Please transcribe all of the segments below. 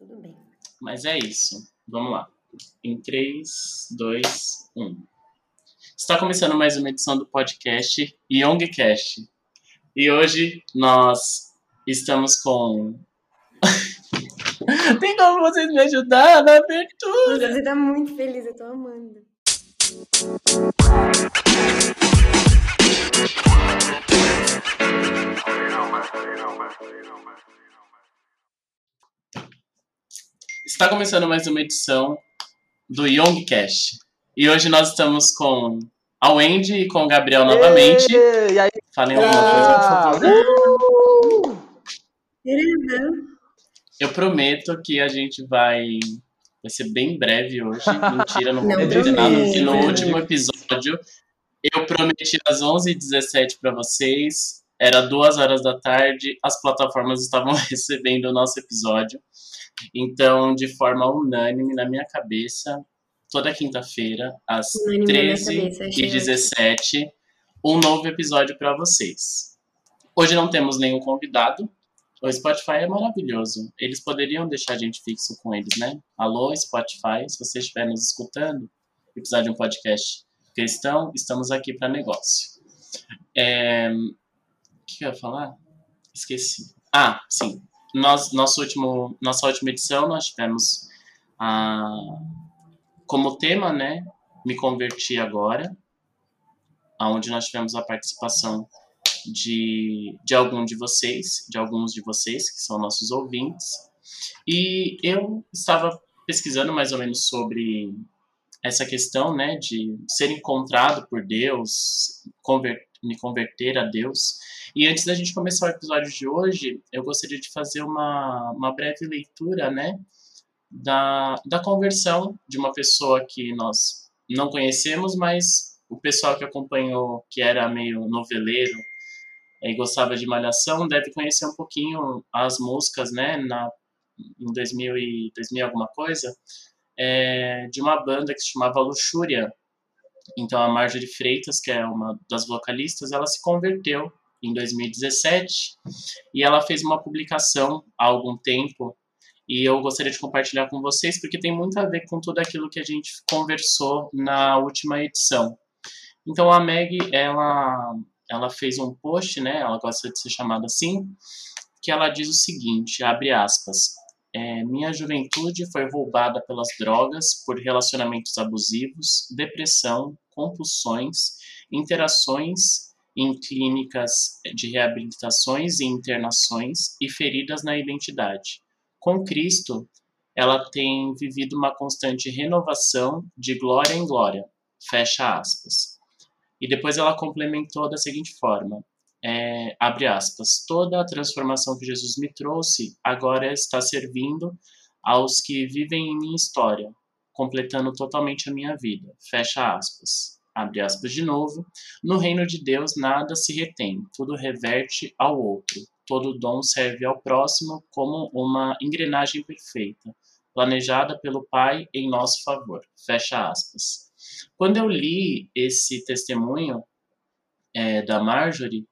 Tudo bem. Mas é isso. Vamos lá. Em 3, 2, 1. Está começando mais uma edição do podcast Youngcast. E hoje nós estamos com. Tem como vocês me ajudar na abertura? Você tá muito feliz, eu tô amando. Está começando mais uma edição do Youngcast. E hoje nós estamos com a Wendy e com o Gabriel novamente. E aí, Falem alguma coisa, por favor. Eu prometo que a gente vai. Vai ser bem breve hoje. Mentira, não vou Não prometer nada. Porque no último episódio eu prometi às 11h17 para vocês. Era duas horas da tarde. As plataformas estavam recebendo o nosso episódio. Então, de forma unânime, na minha cabeça, toda quinta-feira, às Unânime na minha 13 cabeça, e achei 17 um novo episódio para vocês. Hoje não temos nenhum convidado. O Spotify é maravilhoso. Eles poderiam deixar a gente fixo com eles, né? Alô, Spotify, se você estiver nos escutando e precisar de um podcast cristão, estamos aqui para negócio. É... O que eu ia falar? Esqueci. Ah, sim. Nós, nosso último, nossa última edição, nós tivemos a, como tema, né? Me converti agora, onde nós tivemos a participação de, de algum de vocês, de alguns de vocês, que são nossos ouvintes. E eu estava pesquisando mais ou menos sobre essa questão, né, de ser encontrado por Deus, conver- me converter a Deus. E antes da gente começar o episódio de hoje, eu gostaria de fazer uma, uma breve leitura, né, da, da conversão de uma pessoa que nós não conhecemos, mas o pessoal que acompanhou, que era meio noveleiro e gostava de malhação, deve conhecer um pouquinho as músicas, né, na, em 2000 e 2000 alguma coisa, é, de uma banda que se chamava Luxúria. Então a Marjorie Freitas, que é uma das vocalistas, ela se converteu em 2017 e ela fez uma publicação há algum tempo e eu gostaria de compartilhar com vocês porque tem muito a ver com tudo aquilo que a gente conversou na última edição. Então a Meg, ela, ela fez um post, né? Ela gosta de ser chamada assim, que ela diz o seguinte, abre aspas, é, minha juventude foi roubada pelas drogas, por relacionamentos abusivos, depressão, compulsões, interações em clínicas de reabilitações e internações e feridas na identidade. Com Cristo, ela tem vivido uma constante renovação de glória em glória. Fecha aspas. E depois ela complementou da seguinte forma: é, abre aspas, toda a transformação que Jesus me trouxe agora está servindo aos que vivem em minha história, completando totalmente a minha vida. Fecha aspas. Abre aspas de novo. No reino de Deus nada se retém, tudo reverte ao outro. Todo dom serve ao próximo como uma engrenagem perfeita, planejada pelo Pai em nosso favor. Fecha aspas. Quando eu li esse testemunho é, da Marjorie,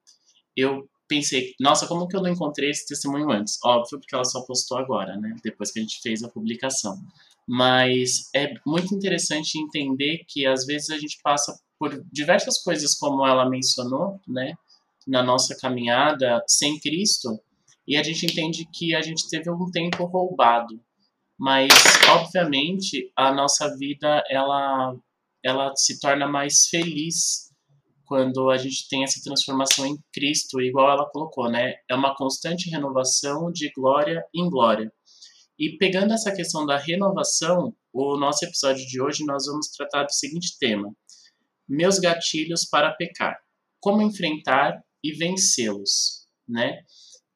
eu pensei, nossa, como que eu não encontrei esse testemunho antes? Óbvio, porque ela só postou agora, né? Depois que a gente fez a publicação. Mas é muito interessante entender que às vezes a gente passa por diversas coisas, como ela mencionou, né? Na nossa caminhada sem Cristo, e a gente entende que a gente teve um tempo roubado. Mas, obviamente, a nossa vida, ela, ela se torna mais feliz quando a gente tem essa transformação em Cristo, igual ela colocou, né? É uma constante renovação de glória em glória. E pegando essa questão da renovação, o nosso episódio de hoje nós vamos tratar do seguinte tema: Meus gatilhos para pecar. Como enfrentar e vencê-los, né?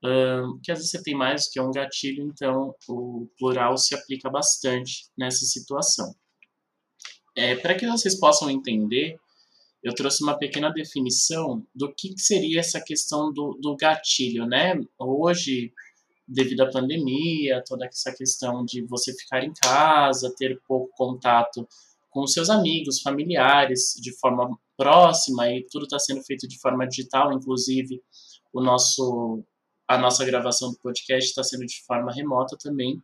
Ahn, que às vezes você tem mais do que um gatilho, então o plural se aplica bastante nessa situação. É, para que vocês possam entender, eu trouxe uma pequena definição do que, que seria essa questão do, do gatilho, né? Hoje, devido à pandemia, toda essa questão de você ficar em casa, ter pouco contato com seus amigos, familiares, de forma próxima, e tudo está sendo feito de forma digital, inclusive o nosso, a nossa gravação do podcast está sendo de forma remota também.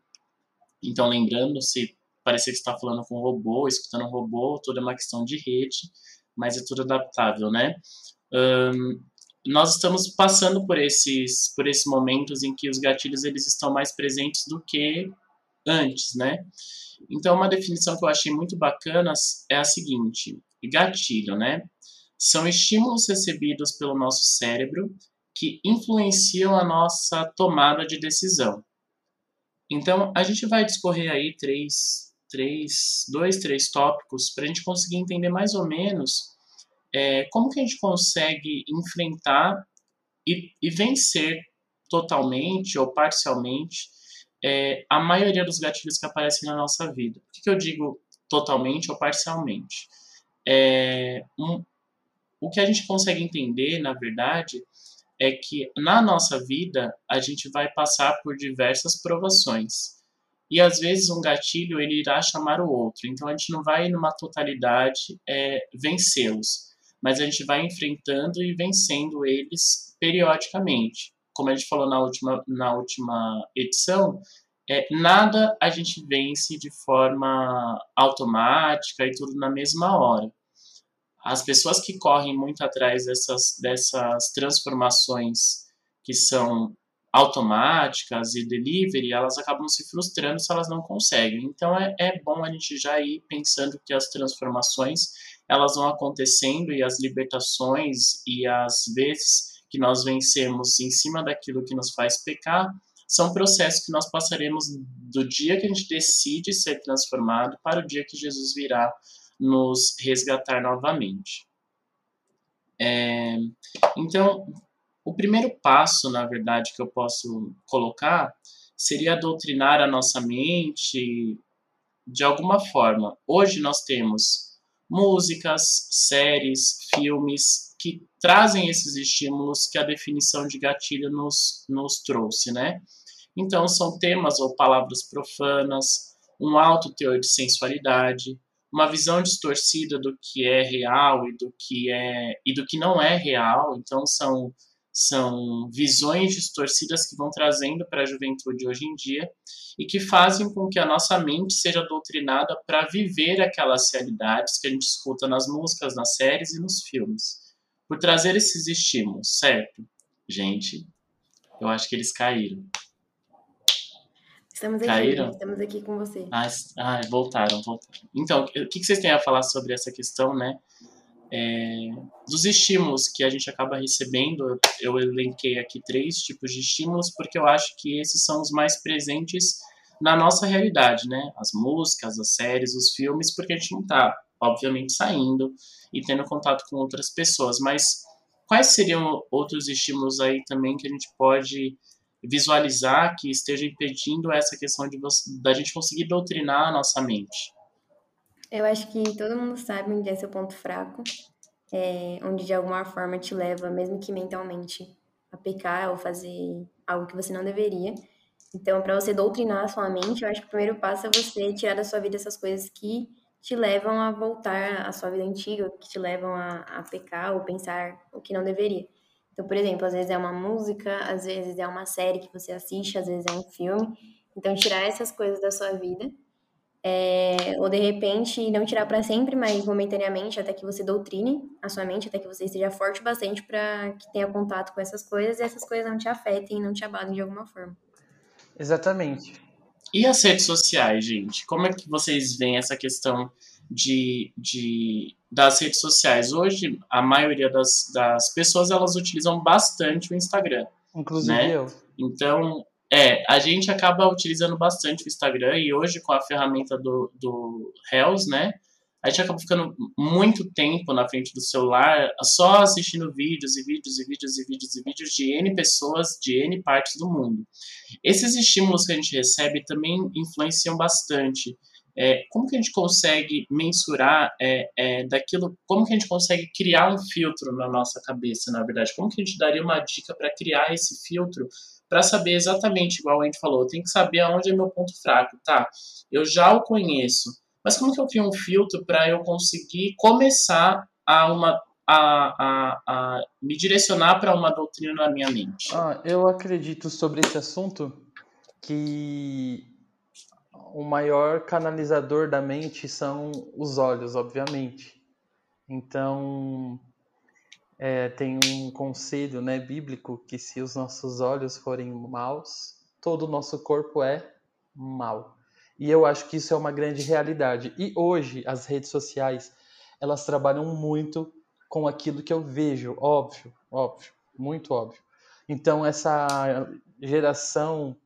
Então, lembrando, se parecer que está falando com um robô, escutando um robô, tudo é uma questão de rede, mas é tudo adaptável, né? Um, nós estamos passando por esses, por esses momentos em que os gatilhos eles estão mais presentes do que antes, né? Então, uma definição que eu achei muito bacana é a seguinte: gatilho, né? São estímulos recebidos pelo nosso cérebro que influenciam a nossa tomada de decisão. Então, a gente vai discorrer aí três, três, dois, três tópicos para a gente conseguir entender mais ou menos é, como que a gente consegue enfrentar e, e vencer totalmente ou parcialmente é, a maioria dos gatilhos que aparecem na nossa vida. Por que, que eu digo totalmente ou parcialmente? É, um, o que a gente consegue entender, na verdade, é que na nossa vida a gente vai passar por diversas provações. E às vezes um gatilho ele irá chamar o outro. Então a gente não vai numa totalidade é, vencê-los, mas a gente vai enfrentando e vencendo eles periodicamente. Como a gente falou na última, na última edição, é, nada a gente vence de forma automática e tudo na mesma hora as pessoas que correm muito atrás dessas, dessas transformações que são automáticas e delivery, elas acabam se frustrando se elas não conseguem. Então é, é bom a gente já ir pensando que as transformações elas vão acontecendo e as libertações e as vezes que nós vencemos em cima daquilo que nos faz pecar são processos que nós passaremos do dia que a gente decide ser transformado para o dia que Jesus virá nos resgatar novamente. É, então, o primeiro passo, na verdade, que eu posso colocar seria doutrinar a nossa mente de alguma forma. Hoje nós temos músicas, séries, filmes que trazem esses estímulos que a definição de gatilho nos, nos trouxe, né? Então, são temas ou palavras profanas, um alto teor de sensualidade, uma visão distorcida do que é real e do que é e do que não é real. Então são são visões distorcidas que vão trazendo para a juventude hoje em dia e que fazem com que a nossa mente seja doutrinada para viver aquelas realidades que a gente escuta nas músicas, nas séries e nos filmes. Por trazer esses estímulos, certo? Gente, eu acho que eles caíram. Estamos aqui, Caíram? estamos aqui com você. Ah, ah, voltaram, voltaram. Então, o que vocês têm a falar sobre essa questão, né? É, dos estímulos que a gente acaba recebendo, eu elenquei aqui três tipos de estímulos, porque eu acho que esses são os mais presentes na nossa realidade, né? As músicas, as séries, os filmes, porque a gente não está, obviamente, saindo e tendo contato com outras pessoas. Mas quais seriam outros estímulos aí também que a gente pode visualizar que esteja impedindo essa questão de da gente conseguir doutrinar a nossa mente? Eu acho que todo mundo sabe onde é seu ponto fraco, é, onde de alguma forma te leva, mesmo que mentalmente, a pecar ou fazer algo que você não deveria. Então, para você doutrinar a sua mente, eu acho que o primeiro passo é você tirar da sua vida essas coisas que te levam a voltar à sua vida antiga, que te levam a, a pecar ou pensar o que não deveria. Então, por exemplo, às vezes é uma música, às vezes é uma série que você assiste, às vezes é um filme. Então, tirar essas coisas da sua vida, é, ou de repente não tirar para sempre, mas momentaneamente, até que você doutrine a sua mente, até que você esteja forte bastante para que tenha contato com essas coisas e essas coisas não te afetem, não te abalem de alguma forma. Exatamente. E as redes sociais, gente? Como é que vocês veem essa questão de, de das redes sociais. Hoje, a maioria das, das pessoas elas utilizam bastante o Instagram. Inclusive né? eu. Então, é, a gente acaba utilizando bastante o Instagram e hoje com a ferramenta do, do Hells, né? A gente acaba ficando muito tempo na frente do celular só assistindo vídeos e vídeos e vídeos e vídeos e vídeos de N pessoas de N partes do mundo. Esses estímulos que a gente recebe também influenciam bastante. É, como que a gente consegue mensurar é, é, daquilo, como que a gente consegue criar um filtro na nossa cabeça, na verdade? Como que a gente daria uma dica para criar esse filtro para saber exatamente, igual a gente falou, tem que saber aonde é meu ponto fraco, tá? Eu já o conheço, mas como que eu crio um filtro para eu conseguir começar a uma a, a, a me direcionar para uma doutrina na minha mente? Ah, eu acredito sobre esse assunto que o maior canalizador da mente são os olhos, obviamente. Então, é, tem um conselho né, bíblico que se os nossos olhos forem maus, todo o nosso corpo é mal. E eu acho que isso é uma grande realidade. E hoje as redes sociais elas trabalham muito com aquilo que eu vejo, óbvio, óbvio, muito óbvio. Então essa geração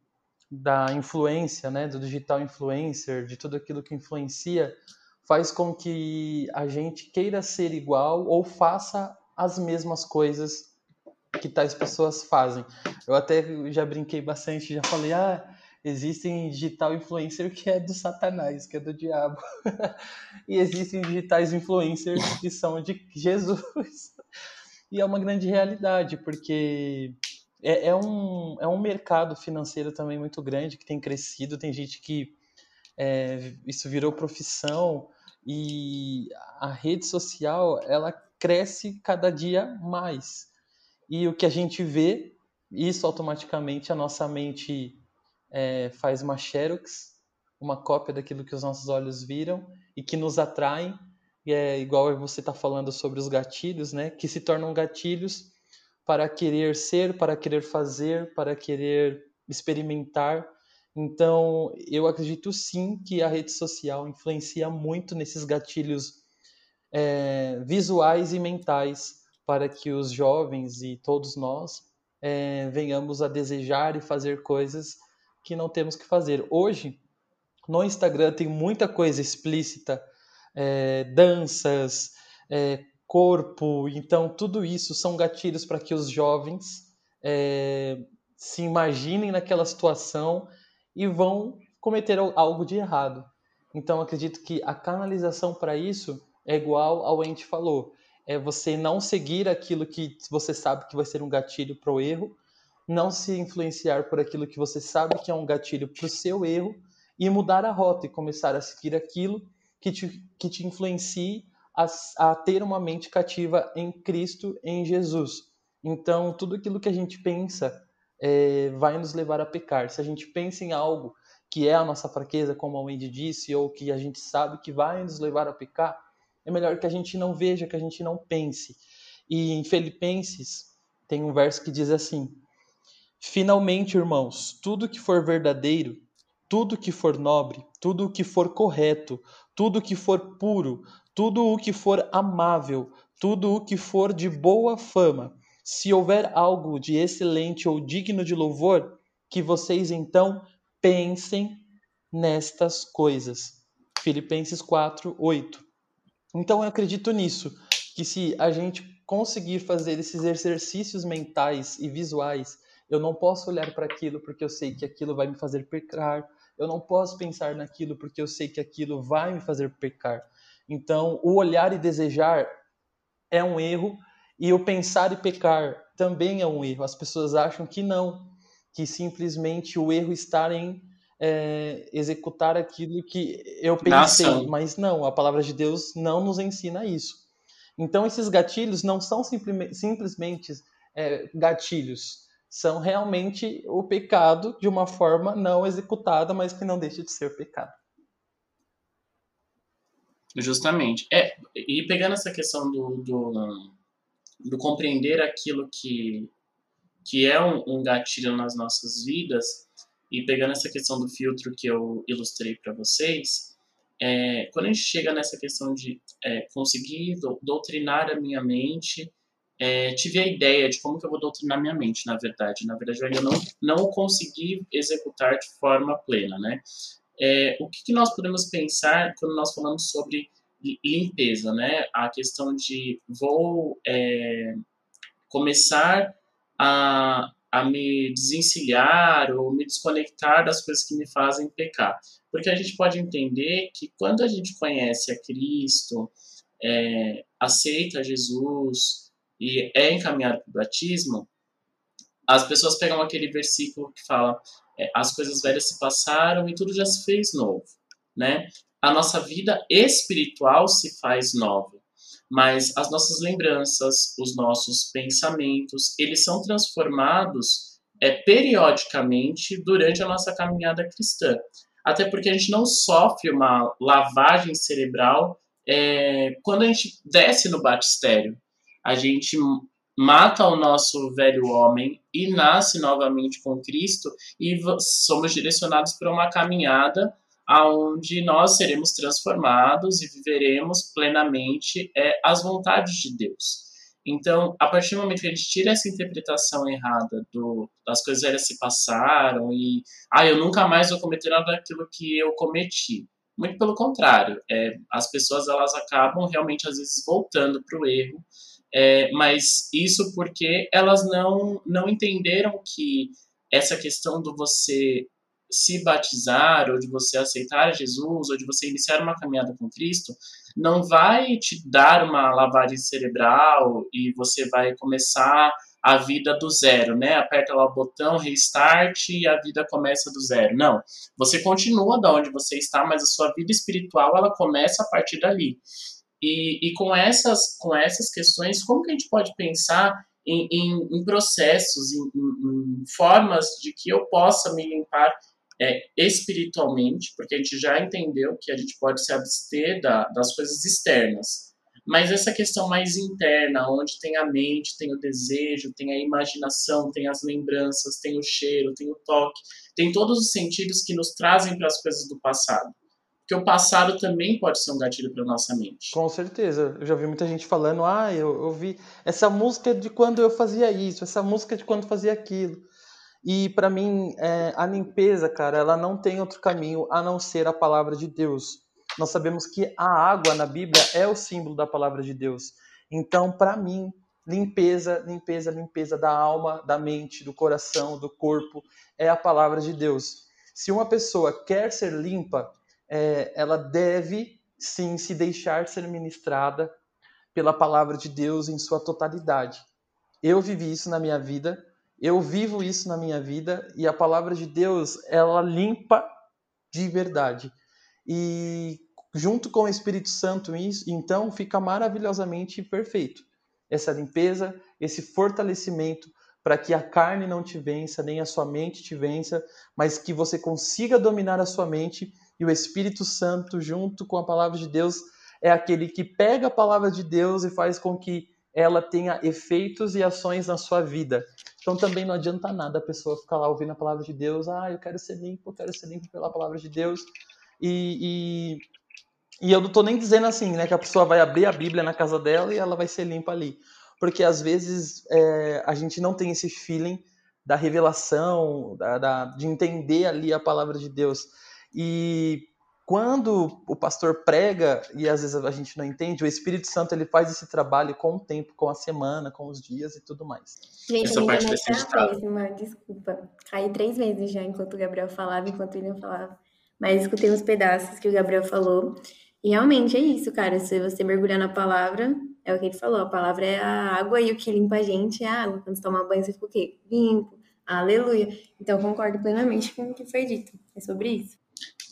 da influência, né, do digital influencer, de tudo aquilo que influencia, faz com que a gente queira ser igual ou faça as mesmas coisas que tais pessoas fazem. Eu até já brinquei bastante, já falei, ah, existem digital influencer que é do satanás, que é do diabo. e existem digitais influencers que são de Jesus. e é uma grande realidade, porque é, é, um, é um mercado financeiro também muito grande, que tem crescido, tem gente que é, isso virou profissão, e a rede social, ela cresce cada dia mais. E o que a gente vê, isso automaticamente a nossa mente é, faz uma xerox, uma cópia daquilo que os nossos olhos viram e que nos atraem. É igual você está falando sobre os gatilhos, né? Que se tornam gatilhos para querer ser, para querer fazer, para querer experimentar. Então, eu acredito sim que a rede social influencia muito nesses gatilhos é, visuais e mentais para que os jovens e todos nós é, venhamos a desejar e fazer coisas que não temos que fazer. Hoje, no Instagram tem muita coisa explícita, é, danças, é, corpo, então tudo isso são gatilhos para que os jovens é, se imaginem naquela situação e vão cometer algo de errado. Então acredito que a canalização para isso é igual ao ente falou, é você não seguir aquilo que você sabe que vai ser um gatilho para o erro, não se influenciar por aquilo que você sabe que é um gatilho para o seu erro e mudar a rota e começar a seguir aquilo que te, que te influencie a, a ter uma mente cativa em Cristo, em Jesus. Então, tudo aquilo que a gente pensa é, vai nos levar a pecar. Se a gente pensa em algo que é a nossa fraqueza, como a Wendy disse, ou que a gente sabe que vai nos levar a pecar, é melhor que a gente não veja, que a gente não pense. E em Filipenses tem um verso que diz assim: Finalmente, irmãos, tudo que for verdadeiro, tudo que for nobre, tudo que for correto, tudo que for puro, tudo o que for amável, tudo o que for de boa fama, se houver algo de excelente ou digno de louvor, que vocês então pensem nestas coisas. Filipenses 4, 8. Então eu acredito nisso, que se a gente conseguir fazer esses exercícios mentais e visuais eu não posso olhar para aquilo porque eu sei que aquilo vai me fazer pecar. Eu não posso pensar naquilo porque eu sei que aquilo vai me fazer pecar. Então, o olhar e desejar é um erro e o pensar e pecar também é um erro. As pessoas acham que não, que simplesmente o erro está em é, executar aquilo que eu pensei, mas não, a palavra de Deus não nos ensina isso. Então, esses gatilhos não são simplesmente é, gatilhos, são realmente o pecado de uma forma não executada, mas que não deixa de ser pecado. Justamente. É, e pegando essa questão do, do, do compreender aquilo que, que é um, um, gatilho nas nossas vidas, e pegando essa questão do filtro que eu ilustrei para vocês, é, quando a gente chega nessa questão de é, conseguir doutrinar a minha mente é, tive a ideia de como que eu vou doutrinar minha mente, na verdade. Na verdade, eu ainda não, não consegui executar de forma plena, né? É, o que, que, nós podemos pensar quando nós falamos sobre limpeza, né? A questão de vou é, começar a, a me desencilhar ou me desconectar das coisas que me fazem pecar. Porque a gente pode entender que quando a gente conhece a Cristo, é, aceita Jesus, e é encaminhado para o batismo, as pessoas pegam aquele versículo que fala: é, as coisas velhas se passaram e tudo já se fez novo, né? A nossa vida espiritual se faz nova, mas as nossas lembranças, os nossos pensamentos, eles são transformados é, periodicamente durante a nossa caminhada cristã. até porque a gente não sofre uma lavagem cerebral é, quando a gente desce no batistério. A gente mata o nosso velho homem e nasce novamente com Cristo e somos direcionados para uma caminhada aonde nós seremos transformados e viveremos plenamente é, as vontades de Deus. Então, a partir do momento que a gente tira essa interpretação errada do, das coisas velhas se passaram e, ah, eu nunca mais vou cometer nada daquilo que eu cometi. Muito pelo contrário, é, as pessoas elas acabam realmente às vezes voltando para o erro, é, mas isso porque elas não, não entenderam que essa questão do você se batizar, ou de você aceitar Jesus, ou de você iniciar uma caminhada com Cristo, não vai te dar uma lavagem cerebral e você vai começar a vida do zero, né? Aperta lá o botão restart e a vida começa do zero. Não, você continua da onde você está, mas a sua vida espiritual ela começa a partir dali. E, e com essas com essas questões, como que a gente pode pensar em, em, em processos, em, em, formas de que eu possa me limpar é, espiritualmente, porque a gente já entendeu que a gente pode se abster da, das coisas externas. Mas essa questão mais interna, onde tem a mente, tem o desejo, tem a imaginação, tem as lembranças, tem o cheiro, tem o toque, tem todos os sentidos que nos trazem para as coisas do passado. Porque o passado também pode ser um gatilho para nossa mente. Com certeza. Eu já vi muita gente falando: ah, eu, eu vi essa música de quando eu fazia isso, essa música de quando fazia aquilo. E para mim, é, a limpeza, cara, ela não tem outro caminho a não ser a palavra de Deus. Nós sabemos que a água na Bíblia é o símbolo da palavra de Deus. Então, para mim, limpeza, limpeza, limpeza da alma, da mente, do coração, do corpo, é a palavra de Deus. Se uma pessoa quer ser limpa, é, ela deve sim se deixar ser ministrada pela palavra de Deus em sua totalidade. Eu vivi isso na minha vida eu vivo isso na minha vida e a palavra de Deus, ela limpa de verdade. E junto com o Espírito Santo, isso, então fica maravilhosamente perfeito. Essa limpeza, esse fortalecimento para que a carne não te vença, nem a sua mente te vença, mas que você consiga dominar a sua mente e o Espírito Santo, junto com a palavra de Deus, é aquele que pega a palavra de Deus e faz com que ela tenha efeitos e ações na sua vida. Então também não adianta nada a pessoa ficar lá ouvindo a palavra de Deus, ah, eu quero ser limpo, eu quero ser limpo pela palavra de Deus. E, e, e eu não estou nem dizendo assim, né, que a pessoa vai abrir a Bíblia na casa dela e ela vai ser limpa ali. Porque às vezes é, a gente não tem esse feeling da revelação, da, da, de entender ali a palavra de Deus. E quando o pastor prega e às vezes a gente não entende, o Espírito Santo ele faz esse trabalho com o tempo, com a semana, com os dias e tudo mais. Gente, Essa parte tá péssima, desculpa. Caí três vezes já enquanto o Gabriel falava, enquanto ele não falava. Mas escutei uns pedaços que o Gabriel falou. E realmente é isso, cara. Se você mergulhar na palavra, é o que ele falou. A palavra é a água e o que limpa a gente é a água. Quando você toma banho, você fica o quê? Limpo. Aleluia. Então, concordo plenamente com o que foi dito. É sobre isso.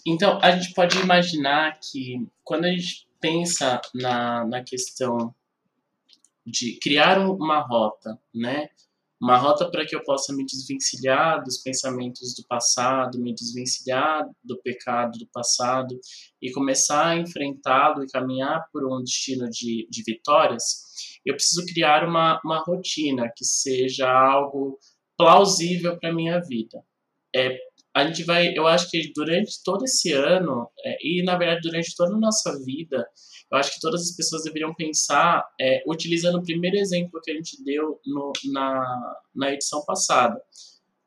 Então, a gente pode imaginar que quando a gente pensa na, na questão de criar uma rota, né? Uma rota para que eu possa me desvencilhar dos pensamentos do passado, me desvencilhar do pecado do passado e começar a enfrentá-lo e caminhar por um destino de, de vitórias, eu preciso criar uma, uma rotina que seja algo plausível para minha vida. É a gente vai, eu acho que durante todo esse ano, é, e na verdade durante toda a nossa vida, eu acho que todas as pessoas deveriam pensar, é, utilizando o primeiro exemplo que a gente deu no, na, na edição passada,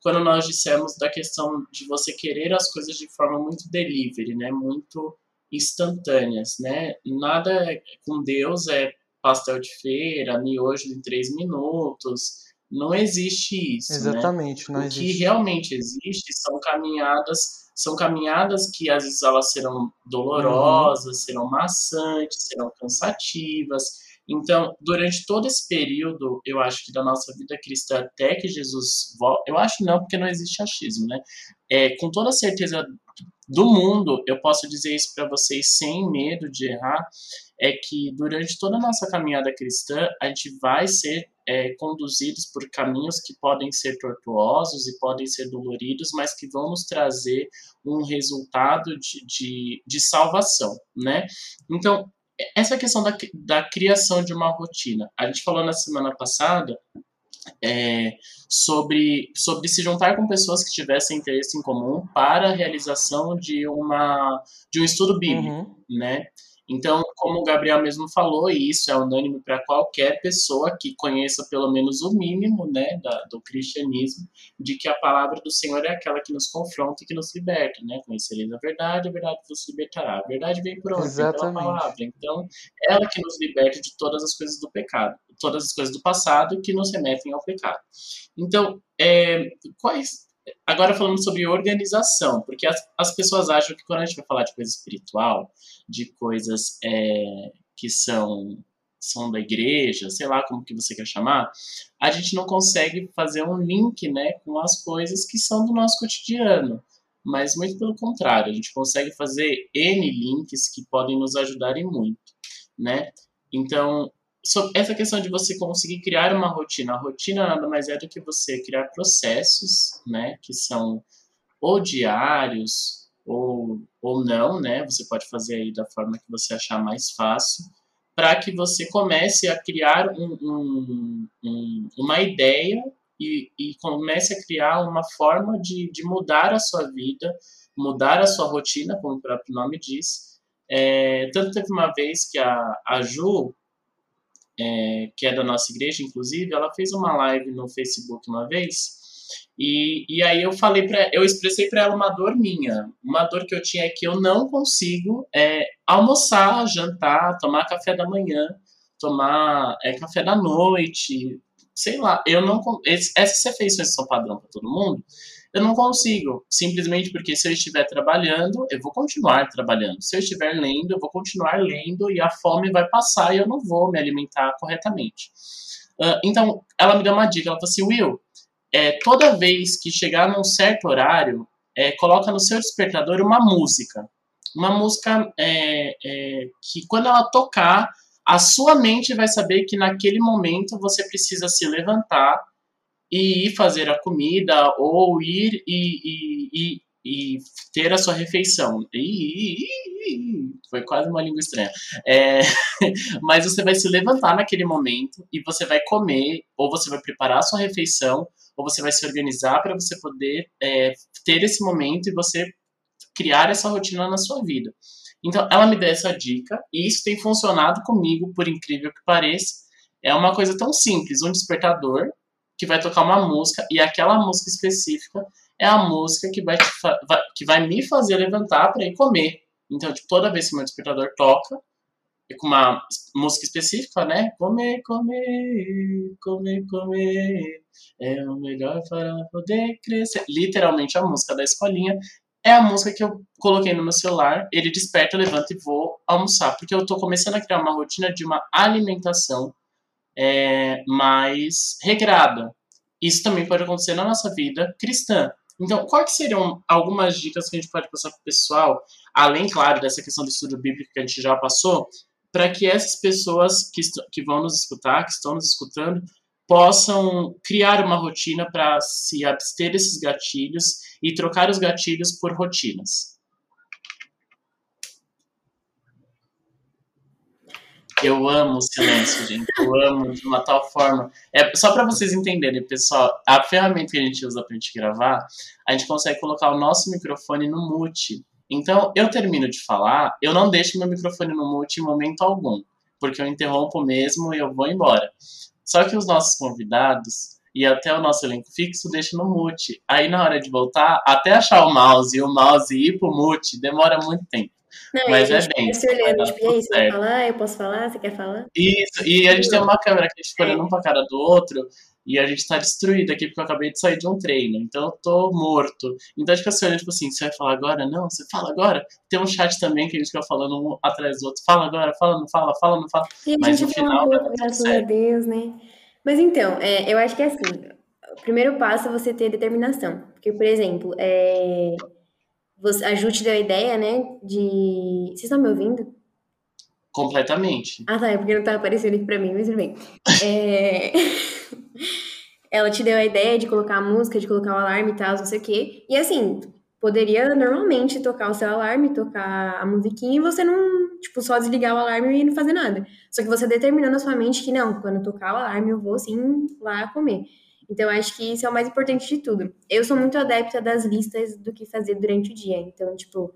quando nós dissemos da questão de você querer as coisas de forma muito delivery, né, muito instantâneas, né, nada com Deus é pastel de feira, miojo em três minutos, não existe isso. Né? Exatamente, né? não o existe. O que realmente existe são caminhadas, são caminhadas que às vezes elas serão dolorosas, uhum. serão maçantes, serão cansativas. Então, durante todo esse período, eu acho que da nossa vida cristã até que Jesus volta, eu acho não, porque não existe achismo, né? É, com toda certeza do mundo, eu posso dizer isso para vocês sem medo de errar, é que durante toda a nossa caminhada cristã, a gente vai ser é, conduzidos por caminhos que podem ser tortuosos e podem ser doloridos, mas que vão nos trazer um resultado de, de, de salvação, né? Então, essa questão da, da criação de uma rotina. A gente falou na semana passada é, sobre, sobre se juntar com pessoas que tivessem interesse em comum para a realização de, uma, de um estudo bíblico, uhum. né? Então, como o Gabriel mesmo falou, e isso é unânime para qualquer pessoa que conheça pelo menos o mínimo né, da, do cristianismo, de que a palavra do Senhor é aquela que nos confronta e que nos liberta, né? Conhecereis a verdade, a verdade vos libertará. A verdade vem por onde? Pela palavra. Então, ela que nos liberta de todas as coisas do pecado, todas as coisas do passado que nos remetem ao pecado. Então, é, quais Agora falando sobre organização, porque as, as pessoas acham que quando a gente vai falar de coisa espiritual, de coisas é, que são são da igreja, sei lá como que você quer chamar, a gente não consegue fazer um link, né, com as coisas que são do nosso cotidiano. Mas muito pelo contrário, a gente consegue fazer N links que podem nos ajudar em muito, né? Então, essa questão de você conseguir criar uma rotina. A rotina nada mais é do que você criar processos, né, que são ou diários ou, ou não, né? Você pode fazer aí da forma que você achar mais fácil, para que você comece a criar um, um, um, uma ideia e, e, comece a criar uma forma de, de mudar a sua vida, mudar a sua rotina, como o próprio nome diz. É, tanto teve uma vez que a, a Ju, é, que é da nossa igreja, inclusive, ela fez uma live no Facebook uma vez. E, e aí eu falei para eu expressei para ela uma dor minha, uma dor que eu tinha é que eu não consigo é, almoçar, jantar, tomar café da manhã, tomar é, café da noite, sei lá, eu não essas refeições são padrão para todo mundo, eu não consigo, simplesmente porque se eu estiver trabalhando, eu vou continuar trabalhando. Se eu estiver lendo, eu vou continuar lendo e a fome vai passar e eu não vou me alimentar corretamente. Uh, então, ela me deu uma dica, ela falou assim, Will, é, toda vez que chegar num certo horário, é, coloca no seu despertador uma música. Uma música é, é que quando ela tocar, a sua mente vai saber que naquele momento você precisa se levantar e ir fazer a comida ou ir e, e, e, e ter a sua refeição. foi quase uma língua estranha. É, mas você vai se levantar naquele momento e você vai comer, ou você vai preparar a sua refeição, ou você vai se organizar para você poder é, ter esse momento e você criar essa rotina na sua vida. Então, ela me deu essa dica e isso tem funcionado comigo, por incrível que pareça. É uma coisa tão simples, um despertador que vai tocar uma música e aquela música específica é a música que vai, vai que vai me fazer levantar para ir comer. Então, tipo, toda vez que meu despertador toca, é com uma música específica, né? Comer, comer, comer, comer, é o melhor para poder crescer. Literalmente a música da escolinha é a música que eu coloquei no meu celular. Ele desperta, levanta e vou almoçar, porque eu tô começando a criar uma rotina de uma alimentação é, mais regrada. Isso também pode acontecer na nossa vida cristã. Então, quais seriam algumas dicas que a gente pode passar para o pessoal, além, claro, dessa questão do estudo bíblico que a gente já passou, para que essas pessoas que, que vão nos escutar, que estão nos escutando, possam criar uma rotina para se abster desses gatilhos e trocar os gatilhos por rotinas? Eu amo o silêncio, gente. Eu amo de uma tal forma. É só para vocês entenderem, pessoal. A ferramenta que a gente usa para gente gravar, a gente consegue colocar o nosso microfone no mute. Então, eu termino de falar, eu não deixo meu microfone no mute em momento algum, porque eu interrompo mesmo e eu vou embora. Só que os nossos convidados e até o nosso elenco fixo deixa no mute. Aí, na hora de voltar, até achar o mouse e o mouse ir pro mute, demora muito tempo. Não, Mas é bem. Se olhando, tipo, e aí, você quer falar? Eu posso falar? Você quer falar? Isso, e a gente tem uma câmera que a gente fica olhando um pra cara do outro. E a gente tá destruído aqui porque eu acabei de sair de um treino. Então eu tô morto. Então a gente fica se olhando, tipo assim, você vai falar agora? Não, você fala agora. Tem um chat também que a gente fica falando um atrás do outro. Fala agora, fala, não fala, fala, não fala. E Mas no final. Um pouco, graças a Deus, né? Mas então, é, eu acho que é assim. O primeiro passo é você ter determinação. Porque, por exemplo, é, você, a Ju te deu a ideia, né, de... Vocês estão me ouvindo? Completamente. Ah, tá, é porque não tá aparecendo aqui pra mim, mas tudo bem. É... ela te deu a ideia de colocar a música, de colocar o alarme e tal, não sei o quê. E assim, poderia normalmente tocar o seu alarme, tocar a musiquinha e você não, tipo, só desligar o alarme e não fazer nada. Só que você determinou na sua mente que não, quando tocar o alarme eu vou sim lá comer. Então, acho que isso é o mais importante de tudo. Eu sou muito adepta das listas do que fazer durante o dia. Então, tipo,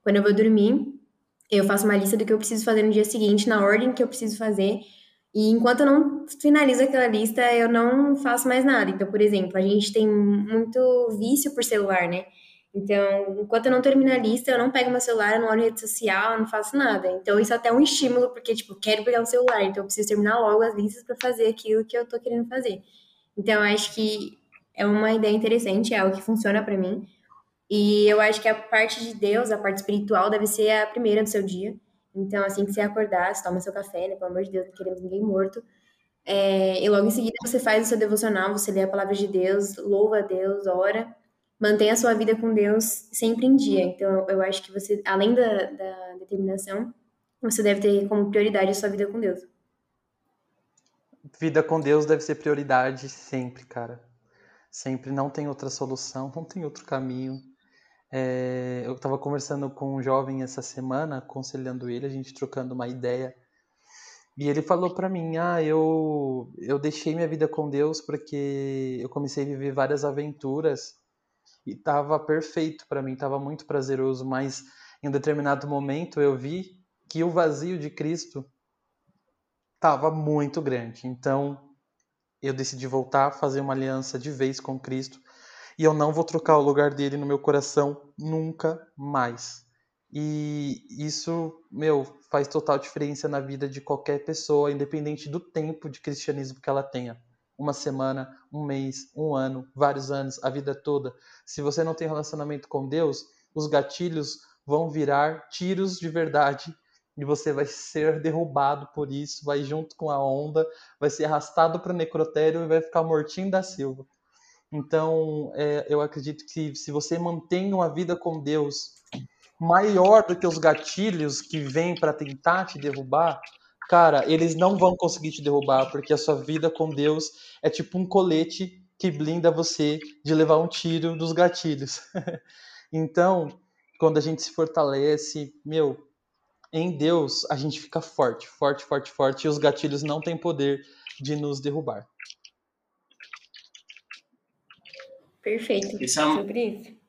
quando eu vou dormir, eu faço uma lista do que eu preciso fazer no dia seguinte, na ordem que eu preciso fazer. E enquanto eu não finalizo aquela lista, eu não faço mais nada. Então, por exemplo, a gente tem muito vício por celular, né? Então, enquanto eu não termino a lista, eu não pego meu celular, eu não olho rede social, eu não faço nada. Então, isso é até um estímulo, porque, tipo, quero pegar o celular, então eu preciso terminar logo as listas para fazer aquilo que eu tô querendo fazer. Então, acho que é uma ideia interessante, é algo que funciona para mim. E eu acho que a parte de Deus, a parte espiritual, deve ser a primeira do seu dia. Então, assim que você acordar, você toma seu café, né? Pelo amor de Deus, não queremos ninguém morto. É, e logo em seguida você faz o seu devocional, você lê a palavra de Deus, louva a Deus, ora, mantém a sua vida com Deus sempre em dia. Então, eu acho que você, além da, da determinação, você deve ter como prioridade a sua vida com Deus. Vida com Deus deve ser prioridade sempre, cara. Sempre não tem outra solução, não tem outro caminho. É, eu estava conversando com um jovem essa semana, aconselhando ele, a gente trocando uma ideia. E ele falou para mim: "Ah, eu eu deixei minha vida com Deus porque eu comecei a viver várias aventuras e tava perfeito para mim, tava muito prazeroso, mas em um determinado momento eu vi que o vazio de Cristo tava muito grande. Então eu decidi voltar a fazer uma aliança de vez com Cristo e eu não vou trocar o lugar dele no meu coração nunca mais. E isso, meu, faz total diferença na vida de qualquer pessoa, independente do tempo de cristianismo que ela tenha. Uma semana, um mês, um ano, vários anos, a vida toda. Se você não tem relacionamento com Deus, os gatilhos vão virar tiros de verdade e você vai ser derrubado por isso, vai junto com a onda, vai ser arrastado para o necrotério e vai ficar mortinho da Silva. Então, é, eu acredito que se você mantém uma vida com Deus maior do que os gatilhos que vêm para tentar te derrubar, cara, eles não vão conseguir te derrubar, porque a sua vida com Deus é tipo um colete que blinda você de levar um tiro dos gatilhos. então, quando a gente se fortalece, meu, em Deus a gente fica forte, forte, forte, forte, e os gatilhos não têm poder de nos derrubar. Perfeito. Isso é um... Sobre isso.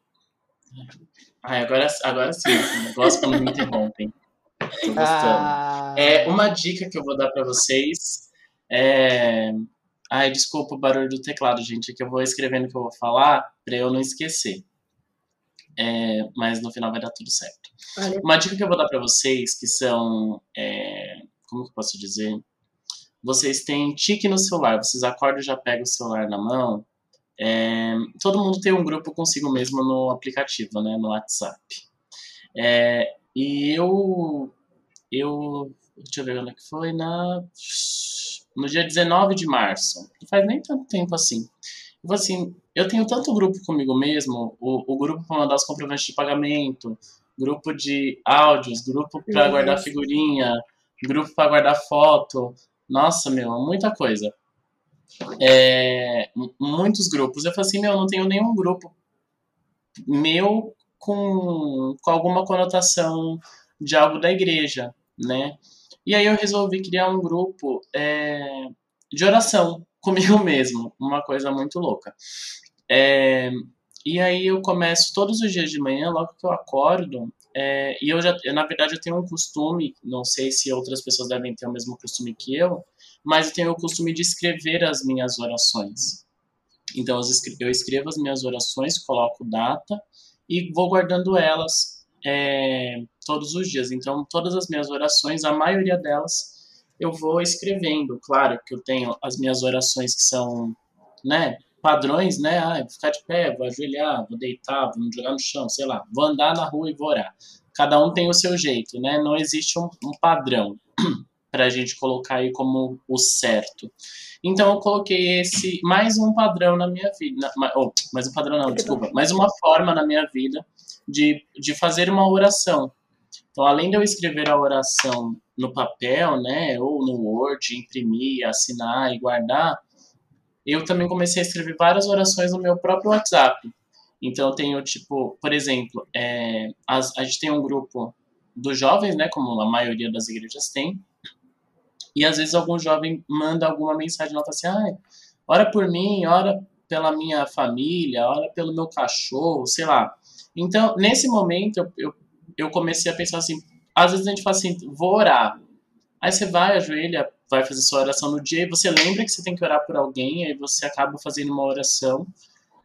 Ai, agora, agora sim, gosto quando me interrompem. Tô gostando. Ah... É, uma dica que eu vou dar para vocês é. Ai, desculpa o barulho do teclado, gente. É que eu vou escrevendo o que eu vou falar para eu não esquecer. É, mas no final vai dar tudo certo. Uma dica que eu vou dar para vocês que são. É, como que eu posso dizer? Vocês têm tique no celular, vocês acordam e já pegam o celular na mão é, todo mundo tem um grupo consigo mesmo no aplicativo, né, no WhatsApp. É, e eu, eu, deixa eu ver quando é que foi, na, no dia 19 de março, não faz nem tanto tempo assim. Eu assim, eu tenho tanto grupo comigo mesmo, o, o grupo para mandar os comprovantes de pagamento, grupo de áudios, grupo para guardar figurinha, grupo para guardar foto, nossa, meu, muita coisa é, muitos grupos. Eu falei assim, meu, eu não tenho nenhum grupo meu com, com alguma conotação de algo da igreja, né? E aí eu resolvi criar um grupo é, de oração comigo mesmo, uma coisa muito louca. É, e aí eu começo todos os dias de manhã, logo que eu acordo, é, e eu já, eu, na verdade, eu tenho um costume, não sei se outras pessoas devem ter o mesmo costume que eu, mas eu tenho o costume de escrever as minhas orações. Então eu escrevo as minhas orações, coloco data e vou guardando elas é, todos os dias. Então todas as minhas orações, a maioria delas, eu vou escrevendo. Claro que eu tenho as minhas orações que são, né, padrões, né? Ah, vou ficar de pé, vou ajoelhar, vou deitar, vou me jogar no chão, sei lá, vou andar na rua e vou orar. Cada um tem o seu jeito, né? Não existe um, um padrão. para a gente colocar aí como o certo. Então eu coloquei esse mais um padrão na minha vida, oh, mais um padrão não, desculpa, mais uma forma na minha vida de, de fazer uma oração. Então, além de eu escrever a oração no papel, né, ou no Word, imprimir, assinar e guardar, eu também comecei a escrever várias orações no meu próprio WhatsApp. Então, eu tenho, tipo, por exemplo, é, as, a gente tem um grupo dos jovens, né, como a maioria das igrejas tem, e às vezes algum jovem manda alguma mensagem, nota assim, ah, ora por mim, ora pela minha família, ora pelo meu cachorro, sei lá. Então, nesse momento, eu, eu, eu comecei a pensar assim, às vezes a gente fala assim, vou orar. Aí você vai, ajoelha, vai fazer sua oração no dia, e você lembra que você tem que orar por alguém, aí você acaba fazendo uma oração.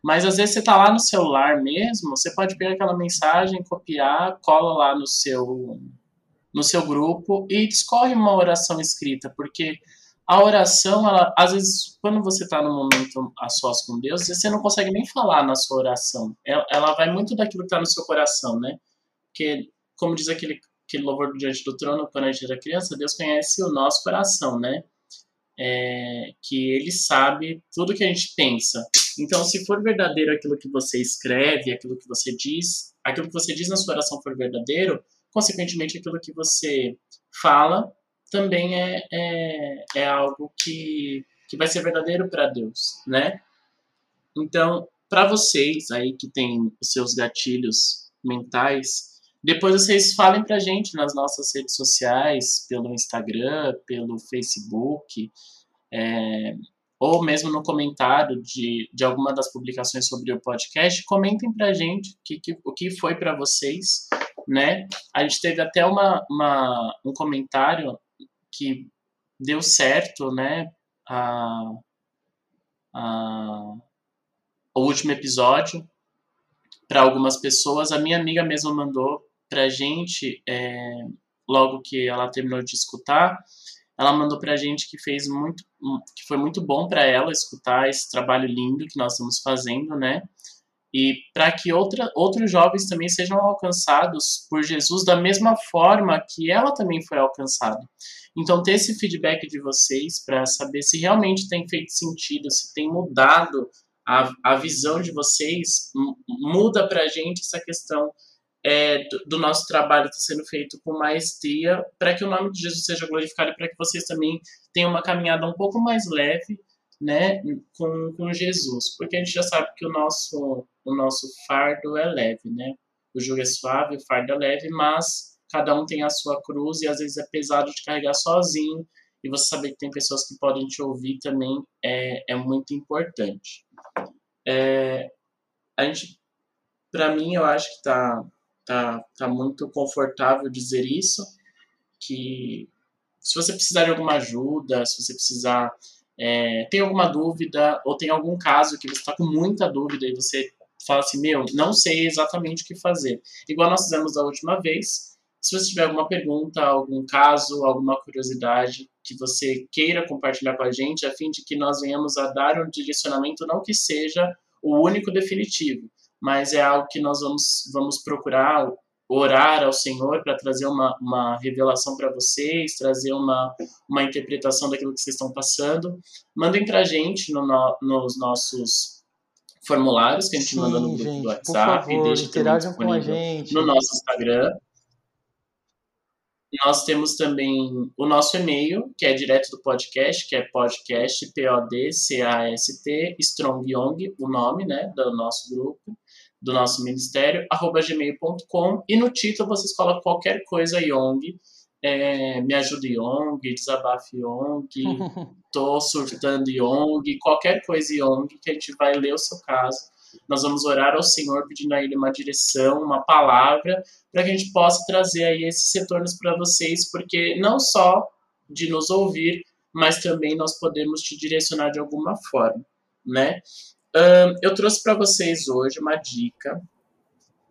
Mas às vezes você está lá no celular mesmo, você pode pegar aquela mensagem, copiar, cola lá no seu no seu grupo e discorre uma oração escrita, porque a oração, ela, às vezes, quando você está no momento a sós com Deus, você não consegue nem falar na sua oração. Ela, ela vai muito daquilo que está no seu coração, né? Porque, como diz aquele, aquele louvor Diante do Trono, quando a gente era criança, Deus conhece o nosso coração, né? É, que Ele sabe tudo que a gente pensa. Então, se for verdadeiro aquilo que você escreve, aquilo que você diz, aquilo que você diz na sua oração for verdadeiro, consequentemente, aquilo que você fala também é, é, é algo que, que vai ser verdadeiro para Deus, né? Então, para vocês aí que têm os seus gatilhos mentais, depois vocês falem para a gente nas nossas redes sociais, pelo Instagram, pelo Facebook, é, ou mesmo no comentário de, de alguma das publicações sobre o podcast, comentem para a gente que, que, o que foi para vocês né? A gente teve até uma, uma, um comentário que deu certo, né? A, a, o último episódio para algumas pessoas. A minha amiga mesmo mandou para gente, é, logo que ela terminou de escutar, ela mandou para gente que fez muito, que foi muito bom para ela escutar esse trabalho lindo que nós estamos fazendo, né? e para que outra, outros jovens também sejam alcançados por Jesus da mesma forma que ela também foi alcançada. Então, ter esse feedback de vocês para saber se realmente tem feito sentido, se tem mudado a, a visão de vocês, muda para a gente essa questão é, do, do, nosso trabalho está sendo feito com maestria, para que o nome de Jesus seja glorificado e para que vocês também tenham uma caminhada um pouco mais leve né, com, com Jesus, porque a gente já sabe que o nosso, o nosso fardo é leve, né? O jugo é suave, o fardo é leve, mas cada um tem a sua cruz e às vezes é pesado de carregar sozinho. E você saber que tem pessoas que podem te ouvir também é, é muito importante. É, a gente, para mim, eu acho que tá, tá, tá muito confortável dizer isso, que se você precisar de alguma ajuda, se você precisar é, tem alguma dúvida ou tem algum caso que você está com muita dúvida e você fala assim, meu, não sei exatamente o que fazer. Igual nós fizemos da última vez. Se você tiver alguma pergunta, algum caso, alguma curiosidade que você queira compartilhar com a gente, a fim de que nós venhamos a dar um direcionamento, não que seja o único definitivo, mas é algo que nós vamos, vamos procurar orar ao Senhor para trazer uma, uma revelação para vocês, trazer uma, uma interpretação daquilo que vocês estão passando. Mandem para a gente no, no, nos nossos formulários que a gente Sim, manda no grupo gente, do WhatsApp, favor, deixa interajam com a gente. no nosso Instagram. Nós temos também o nosso e-mail, que é direto do podcast, que é podcast, P-O-D-C-A-S-T, Strong Young, o nome né, do nosso grupo do nosso ministério, arroba gmail.com, e no título vocês colocam qualquer coisa Yong, é, me ajude Yong, desabafe Yong, tô surtando Yong, qualquer coisa Yong, que a gente vai ler o seu caso. Nós vamos orar ao Senhor pedindo a Ele uma direção, uma palavra, para que a gente possa trazer aí esses retornos para vocês, porque não só de nos ouvir, mas também nós podemos te direcionar de alguma forma, né? Eu trouxe para vocês hoje uma dica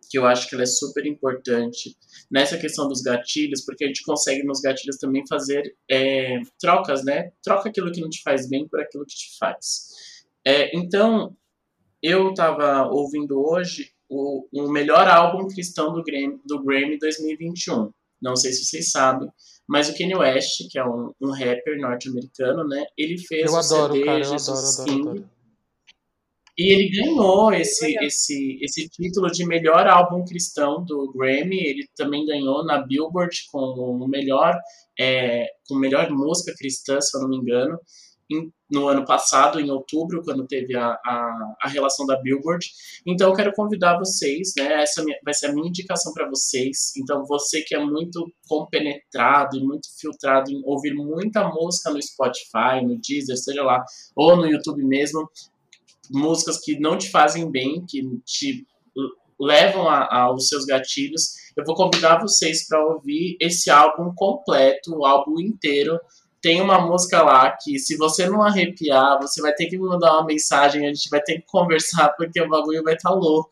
que eu acho que ela é super importante nessa questão dos gatilhos, porque a gente consegue nos gatilhos também fazer é, trocas, né? Troca aquilo que não te faz bem por aquilo que te faz. É, então, eu estava ouvindo hoje o, o, melhor álbum cristão do Grammy, do Grammy 2021. Não sei se vocês sabem, mas o Kanye West, que é um, um rapper norte-americano, né? Ele fez eu o adoro, CD cara, Jesus adoro, adoro, King. Adoro E ele ganhou esse, esse, esse título de melhor álbum cristão do Grammy. Ele também ganhou na Billboard com o melhor, é, com melhor música cristã, se eu não me engano em, no ano passado, em outubro, quando teve a, a, a, relação da Billboard. Então, eu quero convidar vocês, né? Essa vai ser a minha indicação para vocês. Então, você que é muito compenetrado e muito filtrado em ouvir muita música no Spotify, no Deezer, seja lá, ou no YouTube mesmo, músicas que não te fazem bem, que te levam aos seus gatilhos, eu vou convidar vocês para ouvir esse álbum completo, o álbum inteiro tem uma música lá que se você não arrepiar, você vai ter que me mandar uma mensagem, a gente vai ter que conversar porque o bagulho vai estar tá louco.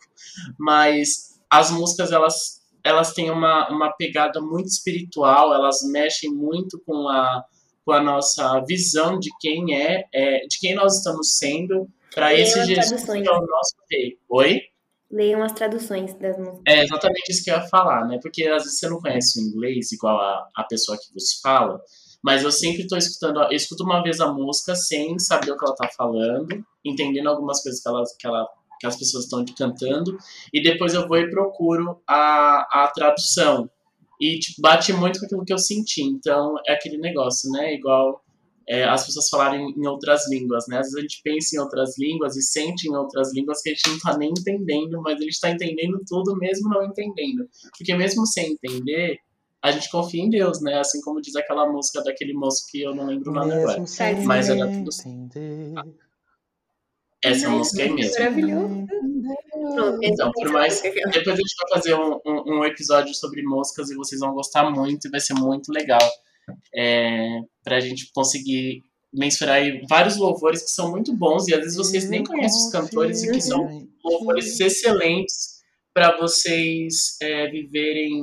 Mas as músicas elas elas têm uma, uma pegada muito espiritual, elas mexem muito com a, com a nossa visão de quem é, é de quem nós estamos sendo para esse Jesus que é o nosso rei. Oi? Leiam as traduções das músicas. É exatamente isso que eu ia falar, né? Porque às vezes você não conhece o inglês igual a, a pessoa que vos fala. Mas eu sempre estou escutando, eu escuto uma vez a música sem saber o que ela está falando, entendendo algumas coisas que, ela, que, ela, que as pessoas estão cantando, e depois eu vou e procuro a, a tradução. E tipo, bate muito com aquilo que eu senti. Então é aquele negócio, né? Igual é, as pessoas falarem em outras línguas, né? Às vezes a gente pensa em outras línguas e sente em outras línguas que a gente não está nem entendendo, mas a gente está entendendo tudo mesmo não entendendo. Porque mesmo sem entender, a gente confia em Deus, né? Assim como diz aquela música daquele moço que eu não lembro o nome agora. Mas era tudo assim. Essa música é mesmo. Maravilhoso. Então, por mais. Depois a gente vai fazer um, um, um, episódio sobre moscas e vocês vão gostar muito e vai ser muito legal. É, pra gente conseguir mensurar vários louvores que são muito bons e às vezes vocês nem conhecem os cantores e que são louvores excelentes para vocês é, viverem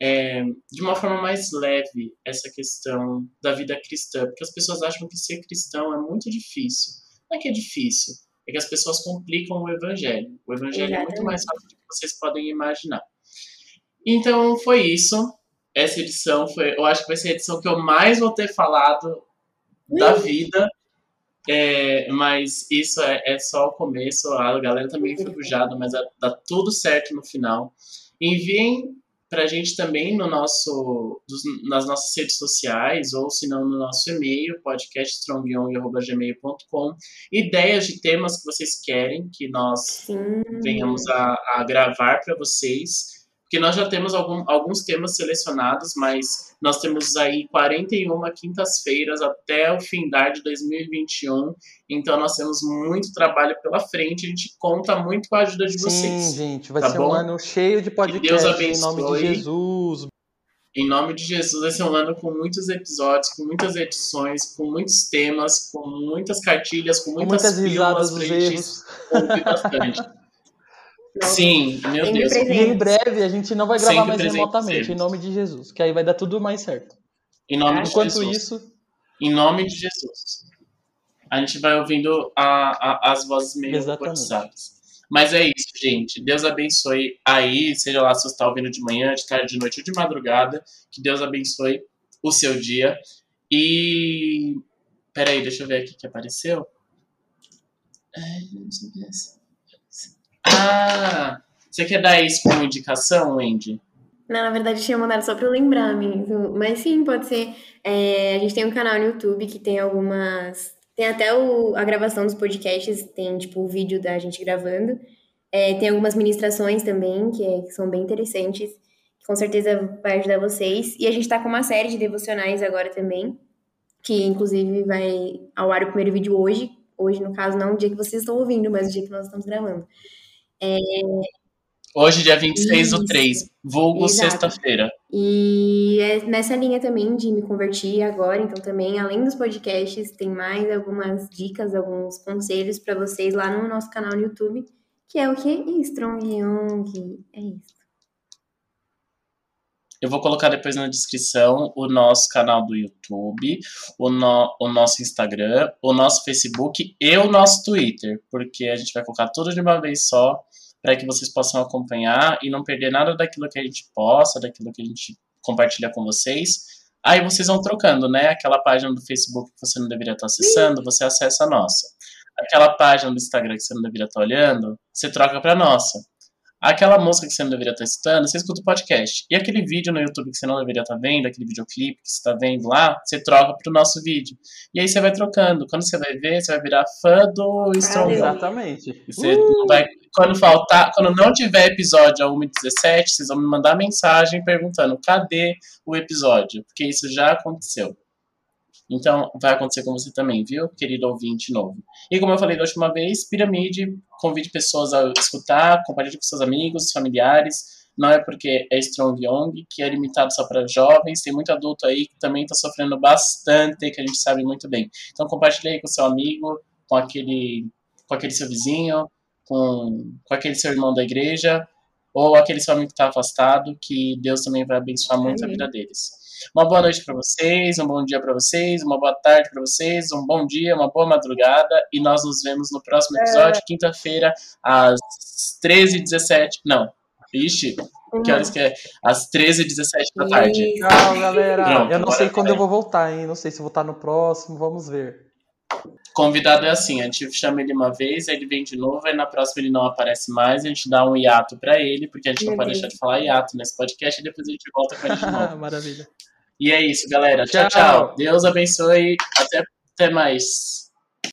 é, de uma forma mais leve essa questão da vida cristã, porque as pessoas acham que ser cristão é muito difícil. Não é que é difícil, é que as pessoas complicam o evangelho. O evangelho Exatamente. é muito mais fácil do que vocês podem imaginar. Então foi isso. Essa edição foi, eu acho que vai ser a edição que eu mais vou ter falado da vida. É, mas isso é, é, só o começo. A galera também foi bujada, mas dá tudo certo no final. Enviem para a gente também no nosso, dos, nas nossas redes sociais, ou se não no nosso e-mail, podcaststrongyong.gmail.com, ideias de temas que vocês querem que nós Sim. venhamos a, a gravar para vocês porque nós já temos algum, alguns temas selecionados, mas nós temos aí 41 quintas-feiras até o fim de 2021, então nós temos muito trabalho pela frente, a gente conta muito com a ajuda de vocês. Sim, gente, vai tá ser bom? um ano cheio de podcast em nome de Jesus. Em nome de Jesus, vai ser um ano com muitos episódios, com muitas edições, com muitos temas, com muitas cartilhas, com muitas, com muitas risadas dos erros. bastante. Sim, meu Deus. E em breve a gente não vai gravar Sempre mais remotamente, em nome de Jesus, que aí vai dar tudo mais certo. Em nome Enquanto de Jesus. isso. Em nome de Jesus. A gente vai ouvindo a, a, as vozes meio forçadas. Mas é isso, gente. Deus abençoe aí, seja lá se você está ouvindo de manhã, de tarde, de noite ou de madrugada. Que Deus abençoe o seu dia. E. Peraí, deixa eu ver aqui que apareceu. Ai, não sei ah, você quer dar isso como indicação, Wendy? Não, na verdade tinha mandado só para lembrar mesmo. Mas sim, pode ser. É, a gente tem um canal no YouTube que tem algumas. Tem até o, a gravação dos podcasts, tem tipo o vídeo da gente gravando. É, tem algumas ministrações também, que, é, que, são bem interessantes, que com certeza vai ajudar vocês. E a gente tá com uma série de devocionais agora também, que inclusive vai ao ar o primeiro vídeo hoje. Hoje, no caso, não o dia que vocês estão ouvindo, mas o dia que nós estamos gravando. É... Hoje, dia 26 do 3, vulgo sexta-feira. E é nessa linha também de me convertir agora, então também, além dos podcasts, tem mais algumas dicas, alguns conselhos para vocês lá no nosso canal no YouTube, que é o que? Strong Young. É isso. Eu vou colocar depois na descrição o nosso canal do YouTube, o, no, o nosso Instagram, o nosso Facebook e o nosso Twitter, porque a gente vai colocar tudo de uma vez só para que vocês possam acompanhar e não perder nada daquilo que a gente posta, daquilo que a gente compartilha com vocês. Aí vocês vão trocando, né? Aquela página do Facebook que você não deveria estar acessando, você acessa a nossa. aquela página do Instagram que você não deveria estar olhando, você troca pra nossa. Aquela música que você não deveria estar escutando, você escuta o podcast. E aquele vídeo no YouTube que você não deveria estar vendo, aquele videoclipe que você está vendo lá, você troca pro nosso vídeo. E aí você vai trocando. Quando você vai ver, você vai virar fã do Strong. Exatamente. Você uh! vai, quando faltar, quando não tiver episódio a 1h17, vocês vão me mandar mensagem perguntando cadê o episódio? Porque isso já aconteceu. Então, vai acontecer com você também, viu, querido ouvinte novo. E como eu falei da última vez, Piramide convide pessoas a escutar, compartilhe com seus amigos, familiares. Não é porque é Strong Young, que é limitado só para jovens, tem muito adulto aí que também está sofrendo bastante, que a gente sabe muito bem. Então, compartilhe aí com seu amigo, com aquele, com aquele seu vizinho, com, com aquele seu irmão da igreja, ou aquele seu amigo que está afastado, que Deus também vai abençoar muito Amém. a vida deles. Uma boa noite para vocês, um bom dia para vocês, uma boa tarde para vocês, um bom dia, uma boa madrugada e nós nos vemos no próximo episódio, é. quinta-feira, às 13h17. Não, ixi, que horas que é? Às 13h17 da tarde. Tchau, galera. Pronto, eu não sei quando eu vou voltar, hein? Não sei se vou estar no próximo, vamos ver. Convidado é assim, a gente chama ele uma vez, aí ele vem de novo, aí na próxima ele não aparece mais, a gente dá um hiato para ele, porque a gente Meu não pode Deus. deixar de falar hiato nesse podcast, e depois a gente volta com ele de novo. Maravilha. E é isso, galera. Tchau, tchau. tchau. Deus abençoe. Até, até mais.